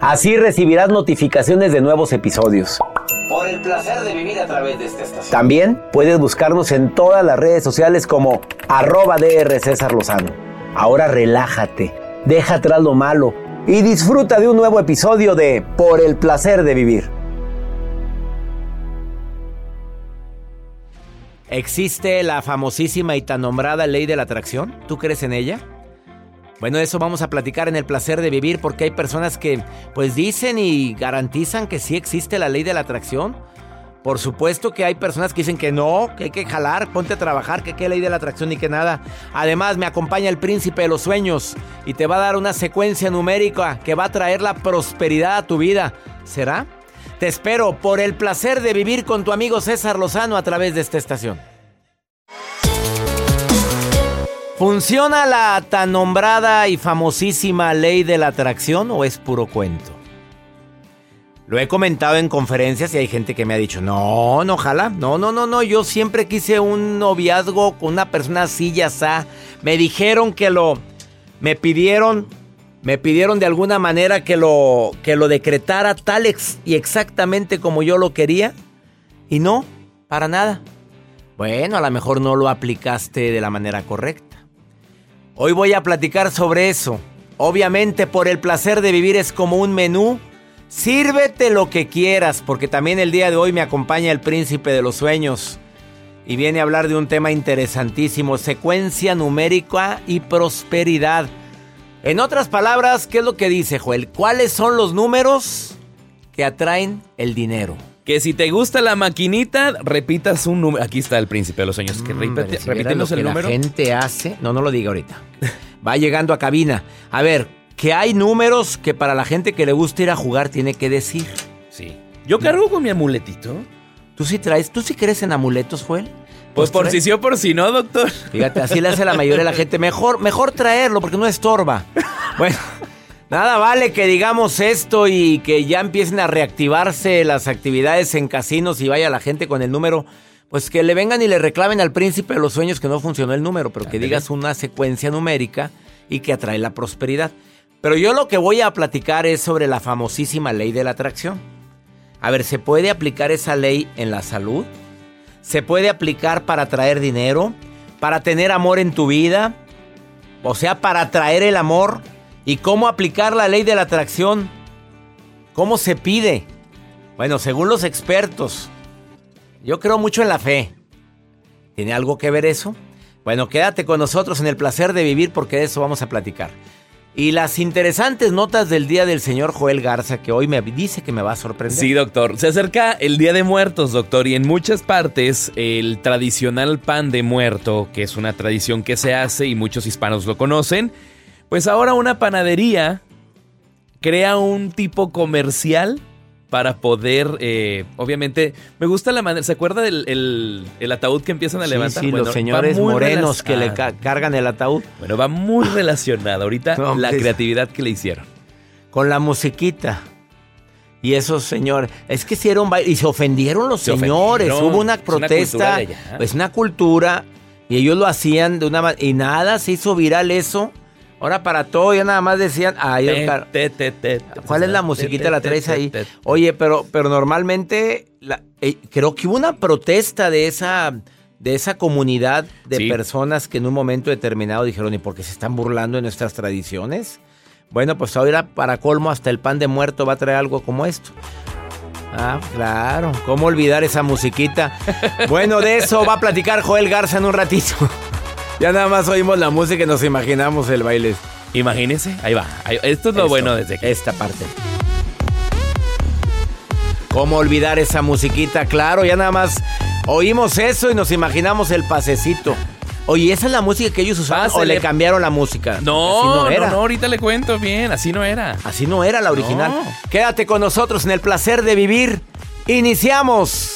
Así recibirás notificaciones de nuevos episodios. Por el placer de vivir a través de esta estación. También puedes buscarnos en todas las redes sociales como arroba DR César Lozano. Ahora relájate, deja atrás lo malo y disfruta de un nuevo episodio de Por el placer de vivir. ¿Existe la famosísima y tan nombrada ley de la atracción? ¿Tú crees en ella? Bueno, eso vamos a platicar en el placer de vivir porque hay personas que pues dicen y garantizan que sí existe la ley de la atracción. Por supuesto que hay personas que dicen que no, que hay que jalar, ponte a trabajar, que qué ley de la atracción ni que nada. Además, me acompaña el príncipe de los sueños y te va a dar una secuencia numérica que va a traer la prosperidad a tu vida. ¿Será? Te espero por el placer de vivir con tu amigo César Lozano a través de esta estación. ¿Funciona la tan nombrada y famosísima ley de la atracción o es puro cuento? Lo he comentado en conferencias y hay gente que me ha dicho, no, no, ojalá, no, no, no, no, yo siempre quise un noviazgo con una persona así, ya está. Me dijeron que lo, me pidieron, me pidieron de alguna manera que lo, que lo decretara tal ex y exactamente como yo lo quería y no, para nada. Bueno, a lo mejor no lo aplicaste de la manera correcta. Hoy voy a platicar sobre eso. Obviamente por el placer de vivir es como un menú. Sírvete lo que quieras, porque también el día de hoy me acompaña el príncipe de los sueños y viene a hablar de un tema interesantísimo, secuencia numérica y prosperidad. En otras palabras, ¿qué es lo que dice Joel? ¿Cuáles son los números que atraen el dinero? Que si te gusta la maquinita, repitas un número. Aquí está el príncipe de los sueños. Que repite, Hombre, si el que número. La gente hace. No, no lo diga ahorita. Va llegando a cabina. A ver, que hay números que para la gente que le gusta ir a jugar tiene que decir. Sí. Yo cargo con mi amuletito. ¿Tú sí traes? ¿Tú sí crees en amuletos, Joel? Pues por si sí o por si no, doctor. Fíjate, así le hace la mayoría de la gente. Mejor, mejor traerlo porque no estorba. Bueno, nada vale que digamos esto y que ya empiecen a reactivarse las actividades en casinos y vaya la gente con el número. Pues que le vengan y le reclamen al príncipe de los sueños que no funcionó el número, pero que digas una secuencia numérica y que atrae la prosperidad. Pero yo lo que voy a platicar es sobre la famosísima ley de la atracción. A ver, ¿se puede aplicar esa ley en la salud? ¿Se puede aplicar para traer dinero? para tener amor en tu vida, o sea, para atraer el amor y cómo aplicar la ley de la atracción. ¿Cómo se pide? Bueno, según los expertos, yo creo mucho en la fe. ¿Tiene algo que ver eso? Bueno, quédate con nosotros en el placer de vivir porque de eso vamos a platicar. Y las interesantes notas del día del señor Joel Garza, que hoy me dice que me va a sorprender. Sí, doctor. Se acerca el Día de Muertos, doctor, y en muchas partes el tradicional pan de muerto, que es una tradición que se hace y muchos hispanos lo conocen, pues ahora una panadería crea un tipo comercial para poder, eh, obviamente, me gusta la manera, ¿se acuerda del el, el ataúd que empiezan a levantar? sí, Bueno, los señores morenos que le ca- cargan el ataúd Bueno, va muy relacionado ahorita No, la creatividad que le hicieron. con la musiquita. Y esos señores, es que hicieron baile y se ofendieron los Se señores. ofendieron. Hubo una Es una cultura protesta, de allá. es una cultura y ellos lo hacían de una manera y nada se hizo viral eso. Ahora para todo ya nada más decían, ay, el car- Te, te, te, te, ¿Cuál es la musiquita? La traes ahí. Oye, pero, pero normalmente la- eh, creo que hubo una protesta de esa, de esa comunidad de Sí. personas que en un momento determinado dijeron, ¿y por qué se están burlando de nuestras tradiciones? Bueno, pues ahora para colmo hasta el pan de muerto va a traer algo como esto. Ah, claro. ¿Cómo olvidar esa musiquita? Bueno, de eso va a platicar Joel Garza en un ratito. Ya nada más oímos la música y nos imaginamos el baile. Imagínese, ahí va. Esto es lo Esto, bueno desde aquí. Esta parte. ¿Cómo olvidar esa musiquita? Claro, ya nada más oímos eso y nos imaginamos el pasecito. Oye, ¿esa es la música que ellos usaban o Pásele. le cambiaron la música? No, no, era. no, ahorita le cuento bien, así no era. Así no era la original. No. Quédate con nosotros en el placer de vivir. Iniciamos.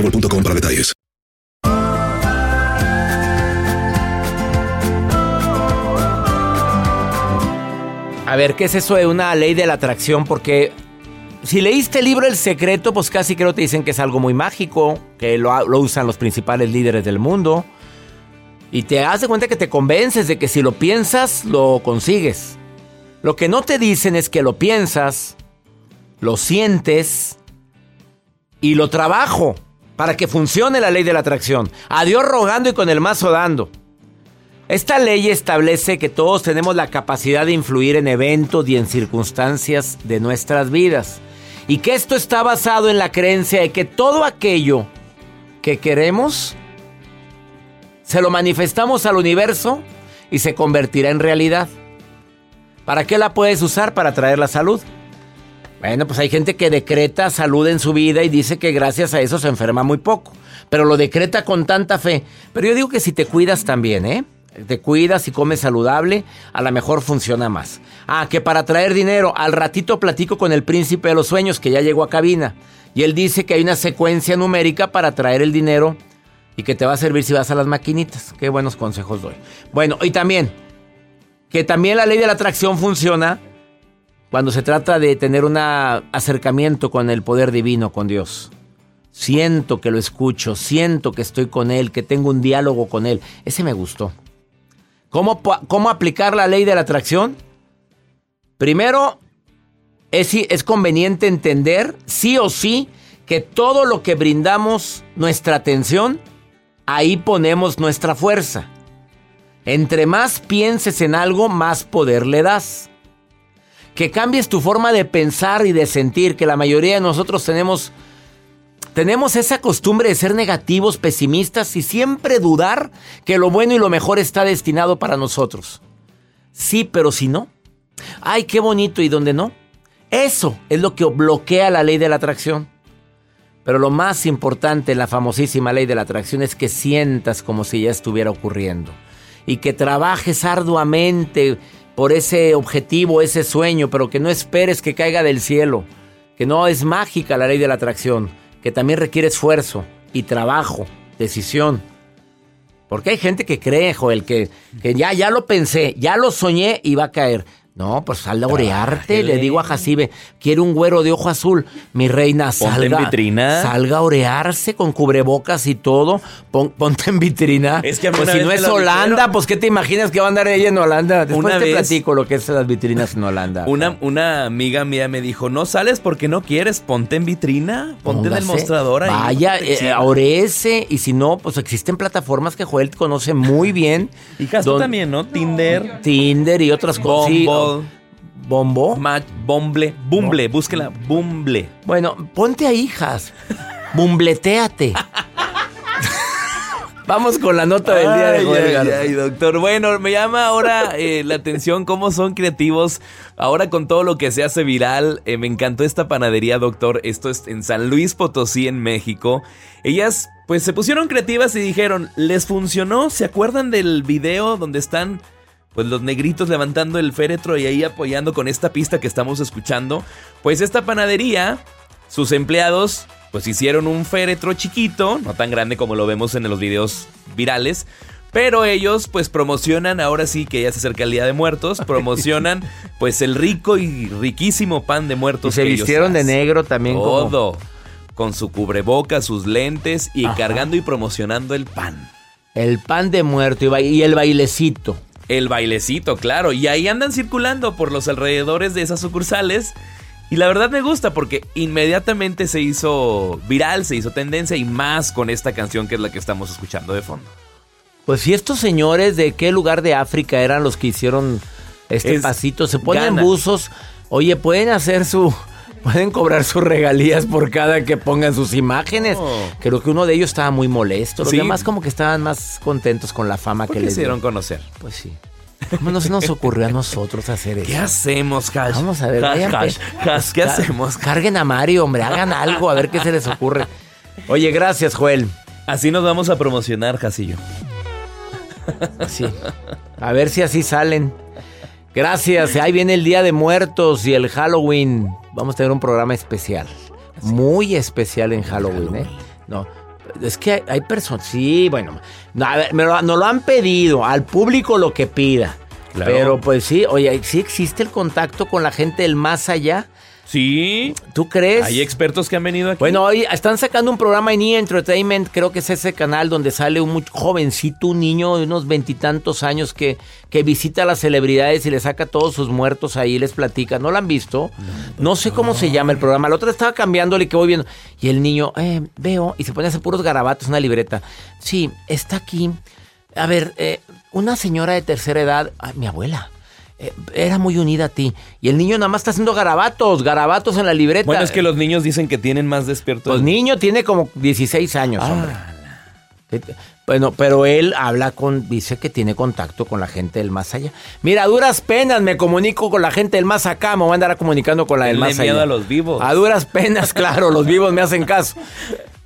para detalles. A ver, ¿qué es eso de una ley de la atracción? Porque si leíste el libro El Secreto, pues casi creo que te dicen que es algo muy mágico, que lo, lo usan los principales líderes del mundo. Y te das de cuenta que te convences de que si lo piensas, lo consigues. Lo que no te dicen es que lo piensas, lo sientes y lo trabajo para que funcione la ley de la atracción. A Dios rogando y con el mazo dando. Esta ley establece que todos tenemos la capacidad de influir en eventos y en circunstancias de nuestras vidas. Y que esto está basado en la creencia de que todo aquello que queremos se lo manifestamos al universo y se convertirá en realidad. ¿Para qué la puedes usar? Para traer la salud. Bueno, pues hay gente que decreta salud en su vida y dice que gracias a eso se enferma muy poco. Pero lo decreta con tanta fe. Pero yo digo que si te cuidas también, ¿eh? Te cuidas y comes saludable, a lo mejor funciona más. Ah, que para traer dinero, al ratito platico con el príncipe de los sueños que ya llegó a cabina. Y él dice que hay una secuencia numérica para traer el dinero y que te va a servir si vas a las maquinitas. Qué buenos consejos doy. Bueno, y también, que también la ley de la atracción funciona cuando se trata de tener un acercamiento con el poder divino, con Dios. Siento que lo escucho, siento que estoy con Él, que tengo un diálogo con Él. Ese me gustó. ¿Cómo, cómo aplicar la ley de la atracción? Primero, es, es conveniente entender, sí o sí, que todo lo que brindamos nuestra atención, ahí ponemos nuestra fuerza. Entre más pienses en algo, más poder le das que cambies tu forma de pensar y de sentir, que la mayoría de nosotros tenemos tenemos esa costumbre de ser negativos, pesimistas y siempre dudar que lo bueno y lo mejor está destinado para nosotros. Sí, pero si no. Ay, qué bonito y donde no. Eso es lo que bloquea la ley de la atracción. Pero lo más importante en la famosísima ley de la atracción es que sientas como si ya estuviera ocurriendo. Y que trabajes arduamente por ese objetivo, ese sueño, pero que no esperes que caiga del cielo, que no es mágica la ley de la atracción, que también requiere esfuerzo y trabajo, decisión. Porque hay gente que cree, Joel, que, que ya, ya lo pensé, ya lo soñé y va a caer. No, pues sal a orearte. Le digo a Jacibe, quiere un güero de ojo azul. Mi reina, salga. en vitrina. Salga a orearse con cubrebocas y todo. ponte en vitrina. Es que a mí pues una si vez no es Holanda, dijeron. pues ¿qué te imaginas que va a andar ella en Holanda? Después Una te vez- platico lo que es las vitrinas en Holanda. Una, una amiga mía me dijo, no sales porque no quieres, ponte en vitrina, ponte en el mostrador ahí. Vaya, ponte eh, encima". oréese. Y si no, pues existen plataformas que Joel conoce muy bien. Y Don- también, ¿no? Tinder, Tinder y otras cosas. Sí, Bumble, ¿Bombo? Match, Bumble, Bumble, búsquela, Bumble. Bueno, ponte a hijas. Bumbleteate. Vamos con la nota del día de ay, ay, doctor. Bueno, me llama ahora eh, la atención cómo son creativos. Ahora con todo lo que se hace viral, eh, me encantó esta panadería, doctor. Esto es en San Luis Potosí, en México. Ellas, pues, se pusieron creativas y dijeron, ¿les funcionó? ¿Se acuerdan del video donde están, pues, los negritos levantando el féretro y ahí apoyando con esta pista que estamos escuchando? Pues esta panadería, sus empleados pues hicieron un féretro chiquito, no tan grande como lo vemos en los videos virales, pero ellos pues promocionan, ahora sí que ya se acerca el Día de Muertos, promocionan pues el rico y riquísimo pan de Y muertos. se que ellos vistieron de negro también. como- Todo. Con su cubreboca, sus lentes y Ajá. cargando y promocionando el pan. El pan de muerto y, y el bailecito. El bailecito, claro. Y ahí andan circulando por los alrededores de esas sucursales. Y la verdad me gusta porque inmediatamente se hizo viral, se hizo tendencia y más con esta canción que es la que estamos escuchando de fondo. Pues si estos señores de qué lugar de África eran los que hicieron este Es pasito, se ponen Ghana. buzos, oye, pueden hacer su, pueden cobrar sus regalías por cada que pongan sus imágenes. Oh. Creo que uno de ellos estaba muy molesto, los Sí. demás como que estaban más contentos con la fama ¿Por que qué les hicieron dieron. conocer? Pues sí. ¿Cómo no se nos ocurrió a nosotros hacer eso? ¿Qué hacemos, Hash? Vamos a ver, Hash, vayan, Hash, pe- Hash, ¿qué hacemos? Carguen a Mario, hombre, hagan algo, a ver qué se les ocurre. Oye, gracias, Joel. Así nos vamos a promocionar, Jasillo. Sí. A ver si así salen. Gracias. Ahí viene el Día de Muertos y el Halloween. Vamos a tener un programa especial. Muy especial en Halloween, ¿eh? No. Es que hay, hay personas. Sí, bueno. No, a ver, me lo, nos lo han pedido. Al público lo que pida. Claro. Pero pues sí, oye, sí existe el contacto con la gente del más allá. Sí. ¿Tú crees? Hay expertos que han venido aquí. Bueno, hoy están sacando un programa en E! Entertainment, creo que es ese canal donde sale un muy jovencito, un niño de unos veintitantos años que, que visita a las celebridades y le saca todos sus muertos ahí y les platica. ¿No lo han visto? No sé cómo se llama el programa. La otra estaba cambiándole que voy viendo. Y el niño, eh, veo, y se pone a hacer puros garabatos en una libreta. Sí, está aquí. A ver, eh, una señora de tercera edad, ah, mi abuela. Eh, Era muy unida a ti. Y el niño nada más está haciendo garabatos, garabatos en la libreta. Bueno, es que los niños dicen que tienen más despierto. Pues niño tiene como 16 años, Ah. hombre. Eh, Bueno, pero él habla con, dice que tiene contacto con la gente del más allá. Mira, a duras penas me comunico con la gente del más acá, me voy a andar comunicando con la del más miedo allá. a los vivos. A duras penas, claro, los vivos me hacen caso.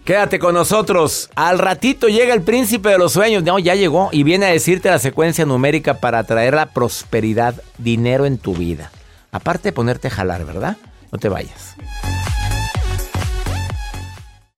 Quédate con nosotros. Al ratito llega el príncipe de los sueños. No, ya llegó y viene a decirte la secuencia numérica para traer la prosperidad, dinero en tu vida. Aparte de ponerte a jalar, ¿verdad? No te vayas.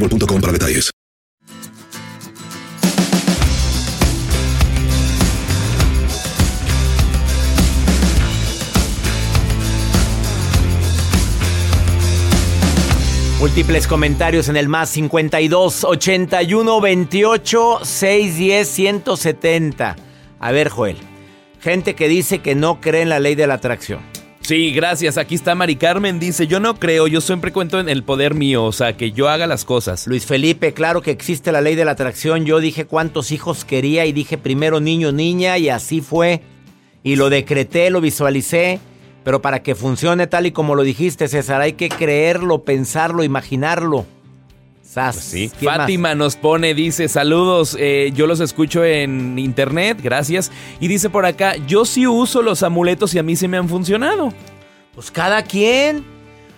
boostmobile.com detalles. Múltiples comentarios en el más 52 81 28 610 170. A ver, Joel. Gente que dice que no cree en la ley de la atracción. Sí, gracias. Aquí está Mari Carmen. Dice, yo no creo, yo siempre cuento en el poder mío, o sea, que yo haga las cosas. Luis Felipe, claro que existe la ley de la atracción. Yo dije cuántos hijos quería y dije primero niño, niña y así fue. Y lo decreté, lo visualicé. Pero para que funcione tal y como lo dijiste, César, hay que creerlo, pensarlo, imaginarlo. Sas. Sí. Fátima nos pone, dice, saludos, eh, yo los escucho en internet, gracias. Y dice por acá, yo sí uso los amuletos y a mí se me han funcionado. Pues cada quien.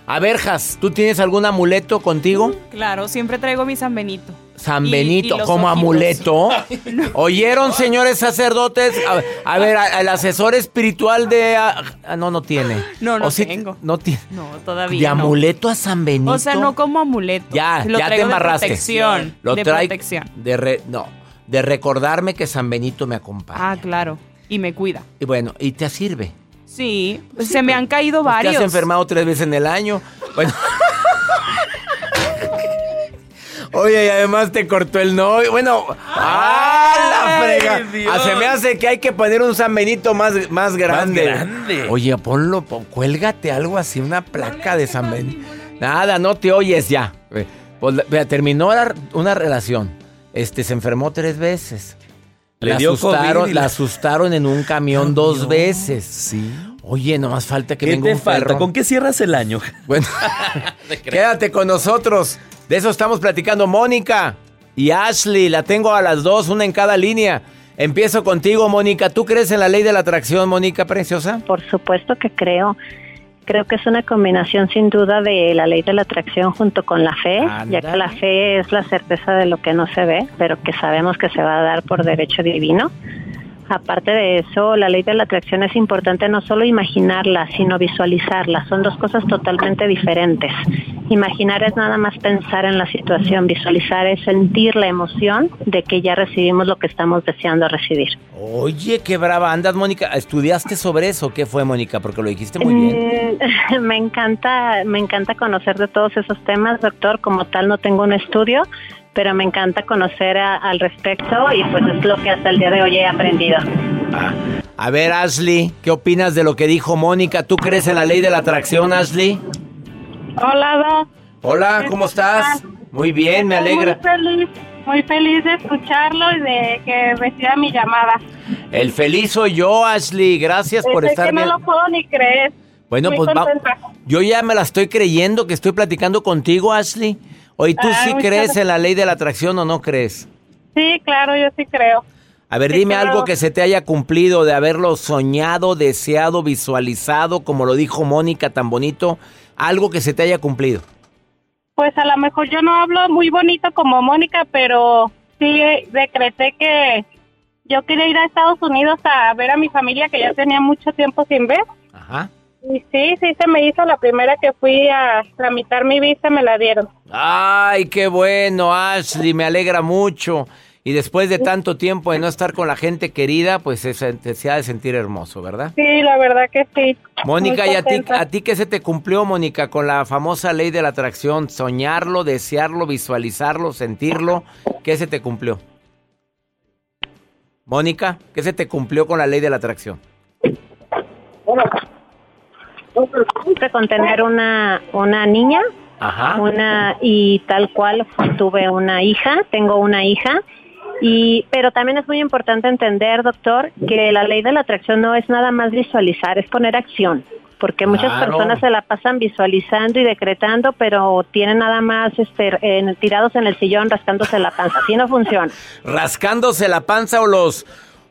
A ver, Jas, ¿tú tienes algún amuleto contigo? Claro, siempre traigo mi San Benito. San Benito, y como ojitos. amuleto. ¿Oyeron, señores sacerdotes? A, a ver, a- el asesor espiritual de... ah, no, no tiene. No, no O tengo. No tiene. No, todavía ¿De no. amuleto a San Benito? O sea, no como amuleto. Ya, Lo ya te embarraste. De protección. Lo de trae protección. De re- no, de recordarme que San Benito me acompaña. Ah, claro. Y me cuida. Y bueno, y te sirve. Sí, se me han caído Pues Te varios. has enfermado tres veces en el año. Bueno. Oye, y además te cortó el novio. Bueno, ¡ah, la frega! Ah, se me hace que hay que poner un San Benito más, más grande. grande. Oye, ponlo, pon- cuélgate algo así, una placa de San Benito. Nada, no te oyes ya. Eh, Pues, vea, terminó la- una relación. Este, se enfermó tres veces. Le la dio asustaron, COVID la la- asustaron en un camión dos veces. Sí. Oye, nomás falta que ¿Qué venga te un falta? perro. ¿Con qué cierras el año? Bueno, quédate con nosotros. De eso estamos platicando. Mónica y Ashley, la tengo a las dos, una en cada línea. Empiezo contigo, Mónica. ¿Tú crees en la ley de la atracción, Mónica Preciosa? Por supuesto que creo. Creo que es una combinación sin duda de la ley de la atracción junto con la fe, ya que la fe es la certeza de lo que no se ve, pero que sabemos que se va a dar por derecho divino. Aparte de eso, la ley de la atracción es importante no solo imaginarla, sino visualizarla. Son dos cosas totalmente diferentes. Imaginar es nada más pensar en la situación, visualizar es sentir la emoción de que ya recibimos lo que estamos deseando recibir. Oye, qué brava andas, Mónica. ¿Estudiaste sobre eso? ¿Qué fue, Mónica? Porque lo dijiste muy bien. Mm, me encanta, me encanta conocer de todos esos temas, doctor. Como tal, no tengo un estudio, pero me encanta conocer a- al respecto y pues es lo que hasta el día de hoy he aprendido. Ah. A ver, Ashley, ¿qué opinas de lo que dijo Mónica? ¿Tú crees en la ley de la atracción, Ashley? Hola, Doc. Hola, ¿cómo estás? Muy bien, me alegra. Muy feliz, muy feliz de escucharlo y de que reciba mi llamada. El feliz soy yo, Ashley. Gracias por Es estar que no bien. lo puedo ni creer. Bueno, Muy pues va- yo ya me la estoy creyendo que estoy platicando contigo, Ashley. Oye, ¿tú Ay, sí crees en la ley de la atracción o no crees? Sí, claro, yo sí creo. A ver, Sí, dime claro. algo que se te haya cumplido de haberlo soñado, deseado, visualizado, como lo dijo Mónica tan bonito, algo que se te haya cumplido. Pues a lo mejor yo no hablo muy bonito como Mónica, pero sí decreté que yo quería ir a Estados Unidos a ver a mi familia que ya tenía mucho tiempo sin ver. Ajá. Y sí, sí se me hizo la primera que fui a tramitar mi visa, me la dieron. Ay, qué bueno, Ashley, me alegra mucho. Y después de tanto tiempo de no estar con la gente querida, pues se, se- se ha de sentir hermoso, ¿verdad? Sí, la verdad que sí. Mónica, Muy ¿y a ti, a ti qué se te cumplió, Mónica, con la famosa ley de la atracción? Soñarlo, desearlo, visualizarlo, sentirlo. ¿Qué se te cumplió? Mónica, ¿qué se te cumplió con la ley de la atracción? Siempre con tener una, una niña, Ajá. una y tal cual tuve una hija, tengo una hija. Y, pero también es muy importante entender, doctor, que la ley de la atracción no es nada más visualizar, es poner acción. Porque muchas Claro. personas se la pasan visualizando y decretando, pero tienen nada más este, en- tirados en el sillón rascándose la panza. Así no funciona. Rascándose la panza o los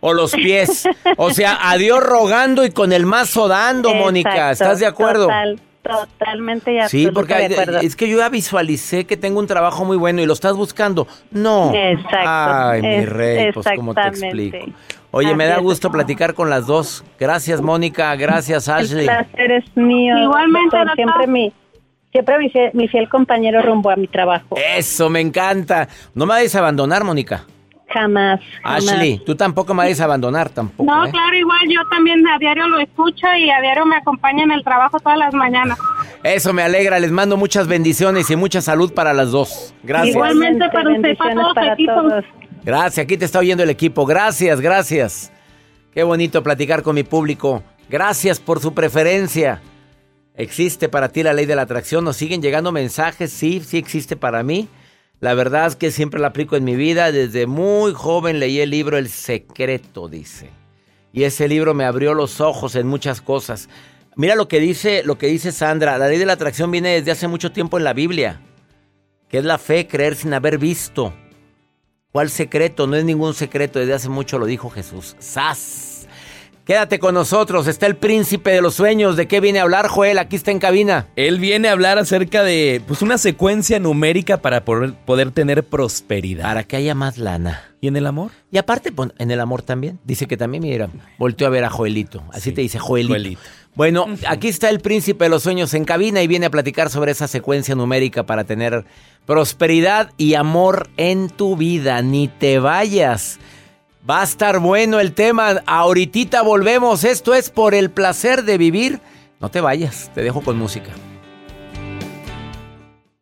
o los pies. O sea, a Dios rogando y con el mazo dando, Mónica. ¿Estás de acuerdo? Total, totalmente y Sí, porque de acuerdo. es que yo ya visualicé que tengo un trabajo muy bueno y lo estás buscando. No. Exacto, Ay, mi rey, pues cómo te explico. Oye, me da gusto platicar con las dos. Gracias, Mónica. Gracias, El Ashley. placer es mío. Igualmente, doctor. siempre mi siempre mi fiel, mi fiel compañero rumbo a mi trabajo. Eso, me encanta. No me vayas a abandonar, Mónica. Jamás. jamás. Ashley, tú tampoco me vayas a abandonar, tampoco. No, ¿eh? claro, igual yo también a diario lo escucho y a diario me acompaña en el trabajo todas las mañanas. Eso me alegra. Les mando muchas bendiciones y mucha salud para las dos. Gracias. Igualmente para usted, para todos. Gracias, aquí te está oyendo el equipo. Gracias, gracias. Qué bonito platicar con mi público. Gracias por su preferencia. ¿Existe para ti la ley de la atracción? ¿Nos siguen llegando mensajes? Sí, sí existe para mí. La verdad es que siempre la aplico en mi vida. Desde muy joven leí el libro El Secreto, dice. Y ese libro me abrió los ojos en muchas cosas. Mira lo que dice, lo que dice Sandra. La ley de la atracción viene desde hace mucho tiempo en la Biblia. Que es la fe, creer sin haber visto. ¿Cuál secreto? No es ningún secreto, desde hace mucho lo dijo Jesús. ¡Sas! Quédate con nosotros, está el príncipe de los sueños. ¿De qué viene a hablar, Joel? Aquí está en cabina. Él viene a hablar acerca de pues una secuencia numérica para poder, poder tener prosperidad. Para que haya más lana. ¿Y en el amor? Y aparte, en el amor también. Dice que también, mira, volteó a ver a Joelito. Así Sí, te dice Joelito. Joelito. Bueno, aquí está el príncipe de los sueños en cabina y viene a platicar sobre esa secuencia numérica para tener prosperidad y amor en tu vida. Ni te vayas. Va a estar bueno el tema. Ahorita volvemos. Esto es por el placer de vivir. No te vayas. Te dejo con música.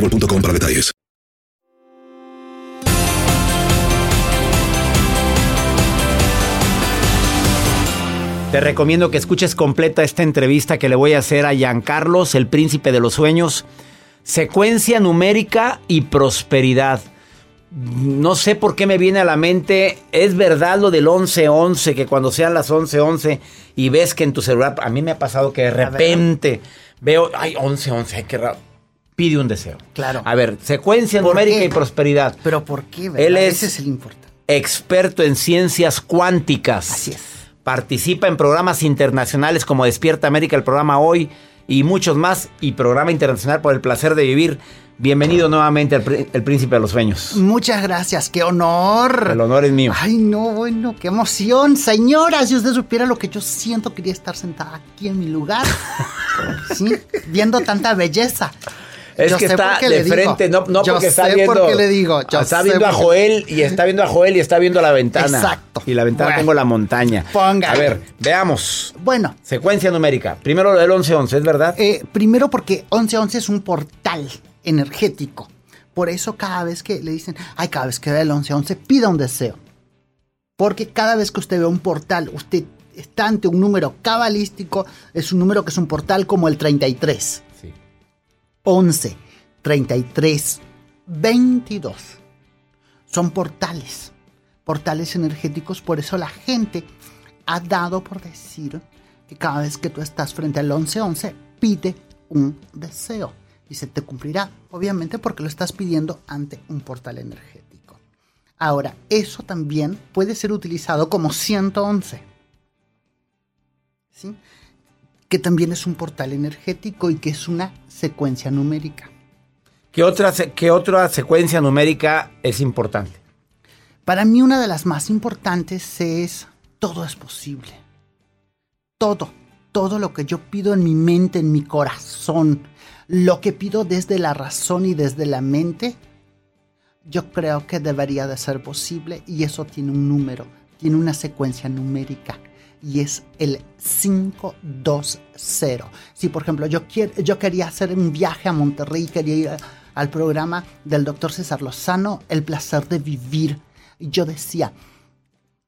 boostmobile.com para detalles. Te recomiendo que escuches completa esta entrevista que le voy a hacer a Giancarlos, el príncipe de los sueños. Secuencia numérica y prosperidad. No sé por qué me viene a la mente, es verdad lo del 1111, que cuando sean las 1111 y ves que en tu celular, a mí me ha pasado que de repente veo, ay, 1111, ay, qué raro. Pide un deseo. Claro. A ver, secuencia ¿Por numérica qué? y prosperidad. Pero ¿por qué? verdad? Él es, Ese es el importante. experto en ciencias cuánticas. Así es. Participa en programas internacionales como Despierta América, el programa Hoy y muchos más, y programa internacional por el placer de vivir. Bienvenido nuevamente al el Príncipe de los Sueños. Muchas gracias, qué honor. El honor es mío. Ay, no, bueno, qué emoción. Señora, si usted supiera lo que yo siento, quería estar sentada aquí en mi lugar. sí, viendo tanta belleza. Es Yo que está de digo. frente, no, no Yo porque está viendo. por le digo. Yo está viendo a Joel y está viendo a Joel y está viendo la ventana. Exacto. Y la ventana Bueno. tengo la montaña. Póngale. A ver, veamos. Bueno, Secuencia numérica. Primero lo del 1111, ¿es verdad? eh, primero porque 1111 es un portal energético. Por eso cada vez que le dicen, ay, cada vez que ve el 1111, pida un deseo. Porque cada vez que usted ve un portal, usted está ante un número cabalístico, es un número que es un portal como el 33. Sí. 11, 33, 22. Son portales, portales energéticos, por eso la gente ha dado por decir que cada vez que tú estás frente al 1111, pide un deseo y se te cumplirá, obviamente porque lo estás pidiendo ante un portal energético. Ahora, eso también puede ser utilizado como 111. ¿Sí? Que también es un portal energético y que es una secuencia numérica. ¿Qué otra, qué otra secuencia numérica es importante? Para mí una de las más importantes es todo es posible. Todo, todo lo que yo pido en mi mente, en mi corazón, lo que pido desde la razón y desde la mente, yo creo que debería de ser posible y eso tiene un número, tiene una secuencia numérica y es el 520. Si por ejemplo yo, quiero, yo quería hacer un viaje a Monterrey, quería ir al programa del doctor César Lozano, El placer de vivir, yo decía,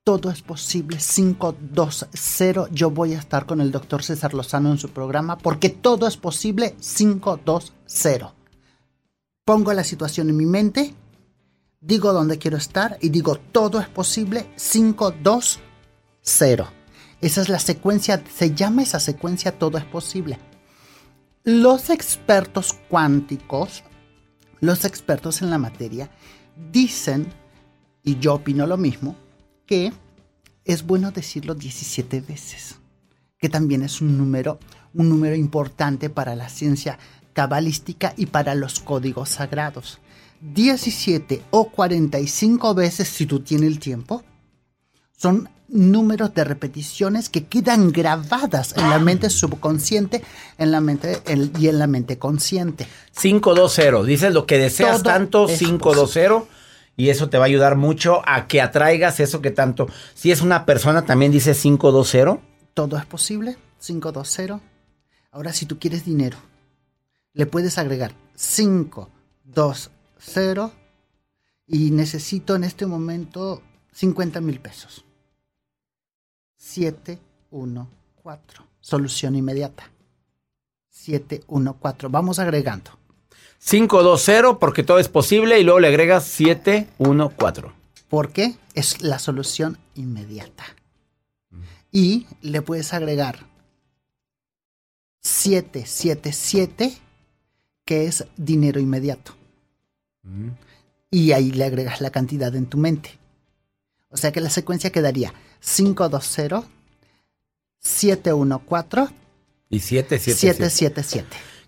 todo es posible, 520, yo voy a estar con el doctor César Lozano en su programa, porque todo es posible, 520. Pongo la situación en mi mente, digo dónde quiero estar y digo todo es posible, 520. Esa es la secuencia, se llama esa secuencia todo es posible. Los expertos cuánticos, los expertos en la materia, dicen, y yo opino lo mismo, que es bueno decirlo 17 veces, que también es un número, un número importante para la ciencia cabalística y para los códigos sagrados. 17 o 45 veces si tú tienes el tiempo, son números de repeticiones que quedan grabadas en la mente subconsciente en la mente, el- y en la mente consciente. 520. Dices lo que deseas Todo tanto, es 520. Y eso te va a ayudar mucho a que atraigas eso que tanto. Si es una persona, también dice 520. Todo es posible. 520. Ahora, si tú quieres dinero, le puedes agregar 520 y necesito en este momento 50 mil pesos. 714. Solución inmediata. 714. Vamos agregando. 520 porque todo es posible y luego le agregas 714. Porque es la solución inmediata. Y le puedes agregar 777, que es dinero inmediato. Y ahí le agregas la cantidad en tu mente. O sea que la secuencia quedaría 520, 714 y 777. 777.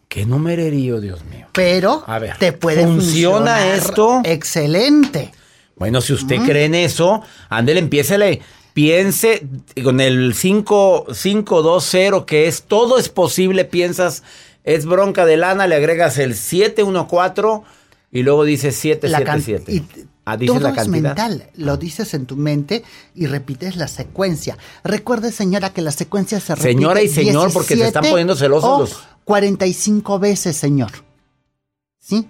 Qué numererío, Dios mío. Pero A ver, te puede ¿funciona funcionar esto? Excelente. Bueno, si usted Ujú. cree en eso, ándele, empiécele. Piense con el 5, 520, que es todo es posible, piensas, es bronca de lana, le agregas el 714 y luego can- 777. y Ah, todo la es mental, lo dices en tu mente y repites la secuencia. Recuerde, señora, que la secuencia se repite Señora y señor, porque se están 17 poniendo celosos los- 45 veces, señor. ¿Sí?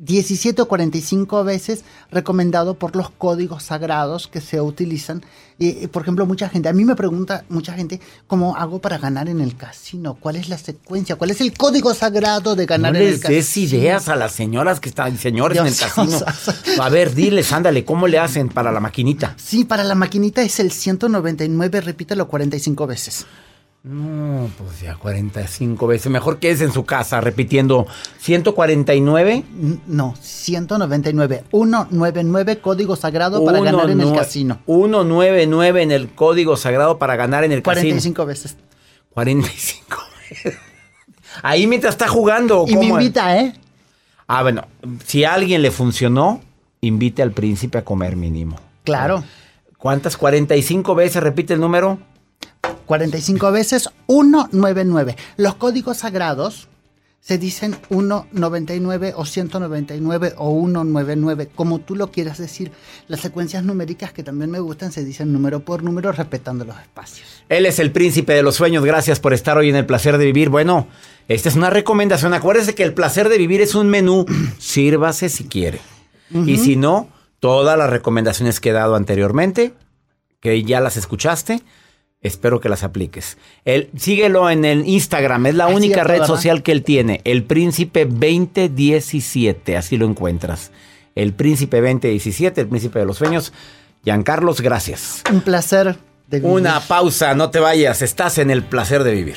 17 o 45 veces recomendado por los códigos sagrados que se utilizan. Y, y, por ejemplo, mucha gente, a mí me pregunta mucha gente, ¿cómo hago para ganar en el casino? ¿Cuál es la secuencia? ¿Cuál es el código sagrado de No ganar en el les casino? des ideas a las señoras que están, señores en el Dios, casino. A ver, diles, ándale, ¿cómo le hacen para la maquinita? Sí, para la maquinita es el 199, repítelo 45 veces. No, pues ya 45 veces. Mejor que es en su casa repitiendo 149. N- No, 199. 199, código sagrado para Uno, ganar en el casino. 199 en el código sagrado para ganar en el casino. 45 veces. 45 veces. Ahí mientras está jugando. Y me invita, ¿eh? Ah, bueno, si a alguien le funcionó, invite al príncipe a comer mínimo. Claro. ¿Cuántas? 45 veces repite el número. 45 veces 199. Los códigos sagrados se dicen 199 o 199 o 199, como tú lo quieras decir. Las secuencias numéricas que también me gustan se dicen número por número, respetando los espacios. Él es el príncipe de los sueños. Gracias por estar hoy en el placer de vivir. Bueno, esta es una recomendación. Acuérdese que el placer de vivir es un menú. Sírvase si quiere. Y si no, todas las recomendaciones que he dado anteriormente, que ya las escuchaste, espero que las apliques. Él, síguelo en el Instagram. Es la única red social que él tiene. El príncipe 2017. Así lo encuentras. El príncipe 2017, el príncipe de los sueños. Giancarlos, gracias. Un placer de vivir. Una pausa, no te vayas, estás en el placer de vivir.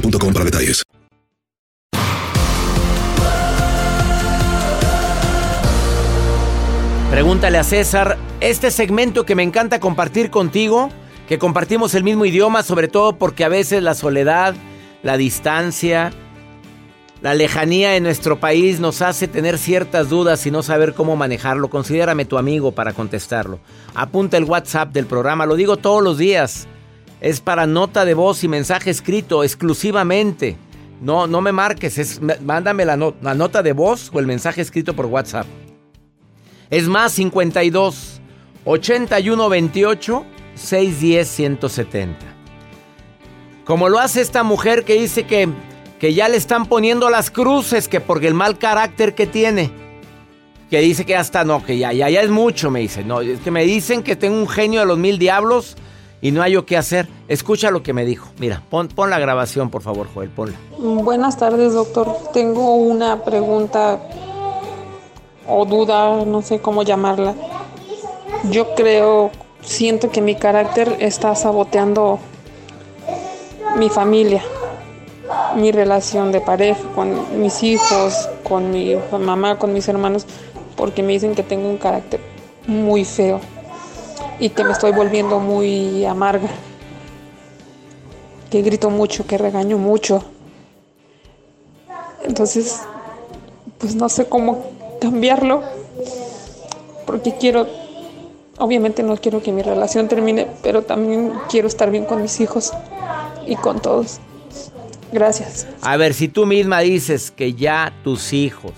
para detalles. Pregúntale a César, este segmento que me encanta compartir contigo, que compartimos el mismo idioma, sobre todo porque a veces la soledad, la distancia, la lejanía en nuestro país nos hace tener ciertas dudas y no saber cómo manejarlo. Considérame tu amigo para contestarlo. Apunta el WhatsApp del programa, lo digo todos los días. Es para nota de voz y mensaje escrito exclusivamente. No, no me marques, es, mándame la, nota de voz o el mensaje escrito por WhatsApp. Es más 52 81 28 610 170. Como lo hace esta mujer que dice que, que ya le están poniendo las cruces, que porque el mal carácter que tiene. Que dice que hasta no, que ya, ya, ya es mucho, me dice. No, es que me dicen que tengo un genio de los mil diablos y no hay yo qué hacer. Escucha lo que me dijo. Mira, pon, pon la grabación, por favor, Joel, ponla. Buenas tardes, doctor. Tengo una pregunta o duda, no sé cómo llamarla. Yo creo, siento que mi carácter está saboteando mi familia, mi relación de pareja, con mis hijos, con mi mamá, con mis hermanos, porque me dicen que tengo un carácter muy feo y que me estoy volviendo muy amarga, que grito mucho, que regaño mucho. Entonces, pues no sé cómo cambiarlo, porque quiero, obviamente no quiero que mi relación termine, pero también quiero estar bien con mis hijos y con todos. Gracias. A ver, si tú misma dices que ya tus hijos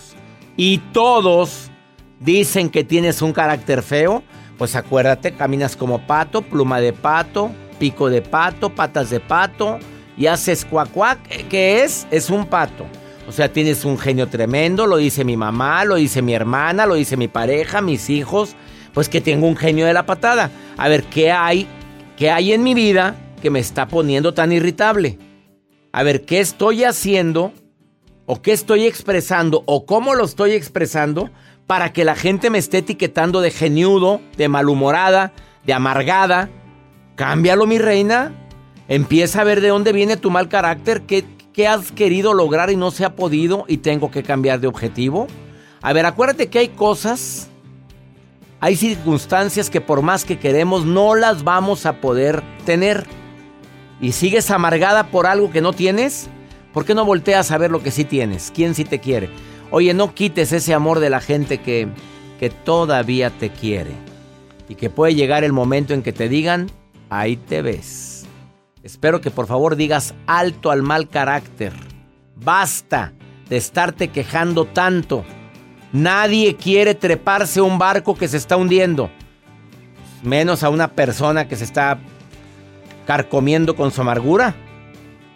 y todos dicen que tienes un carácter feo, pues acuérdate, caminas como pato, pluma de pato, pico de pato, patas de pato y haces cuacuac, ¿qué es? Es un pato. O sea, tienes un genio tremendo, lo dice mi mamá, lo dice mi hermana, lo dice mi pareja, mis hijos, pues que tengo un genio de la patada. A ver, ¿qué hay? ¿Qué hay en mi vida que me está poniendo tan irritable? A ver, ¿qué estoy haciendo? ¿O qué estoy expresando? ¿O cómo lo estoy expresando? Para que la gente me esté etiquetando de geniudo, de malhumorada, de amargada. Cámbialo, mi reina. Empieza a ver de dónde viene tu mal carácter. ¿Qué, ¿Qué has querido lograr y no se ha podido y tengo que cambiar de objetivo? A ver, acuérdate que hay cosas, hay circunstancias que por más que queremos no las vamos a poder tener. ¿Y sigues amargada por algo que no tienes? ¿Por qué no volteas a ver lo que sí tienes? ¿Quién sí te quiere? Oye, no quites ese amor de la gente que, que todavía te quiere. Y que puede llegar el momento en que te digan, ahí te ves. Espero que por favor digas alto al mal carácter. Basta de estarte quejando tanto. Nadie quiere treparse a un barco que se está hundiendo. Menos a una persona que se está carcomiendo con su amargura.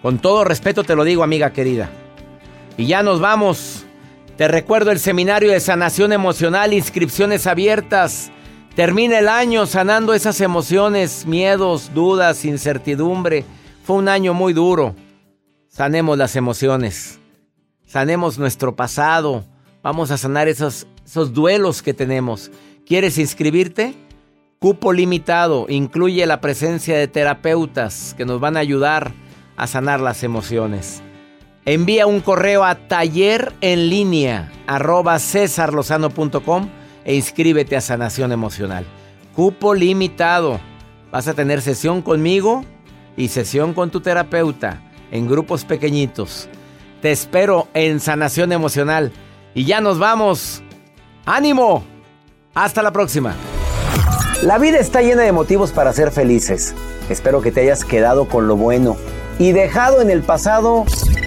Con todo respeto te lo digo, amiga querida. Y ya nos vamos. Te recuerdo el seminario de sanación emocional, inscripciones abiertas. Termina el año sanando esas emociones, miedos, dudas, incertidumbre. Fue un año muy duro. Sanemos las emociones. Sanemos nuestro pasado. Vamos a sanar esos, esos duelos que tenemos. ¿Quieres inscribirte? Cupo limitado. Incluye la presencia de terapeutas que nos van a ayudar a sanar las emociones. Envía un correo a taller en línea arroba e inscríbete a Sanación Emocional. Cupo limitado. Vas a tener sesión conmigo y sesión con tu terapeuta en grupos pequeñitos. Te espero en Sanación Emocional. Y ya nos vamos. ¡Ánimo! Hasta la próxima. La vida está llena de motivos para ser felices. Espero que te hayas quedado con lo bueno y dejado en el pasado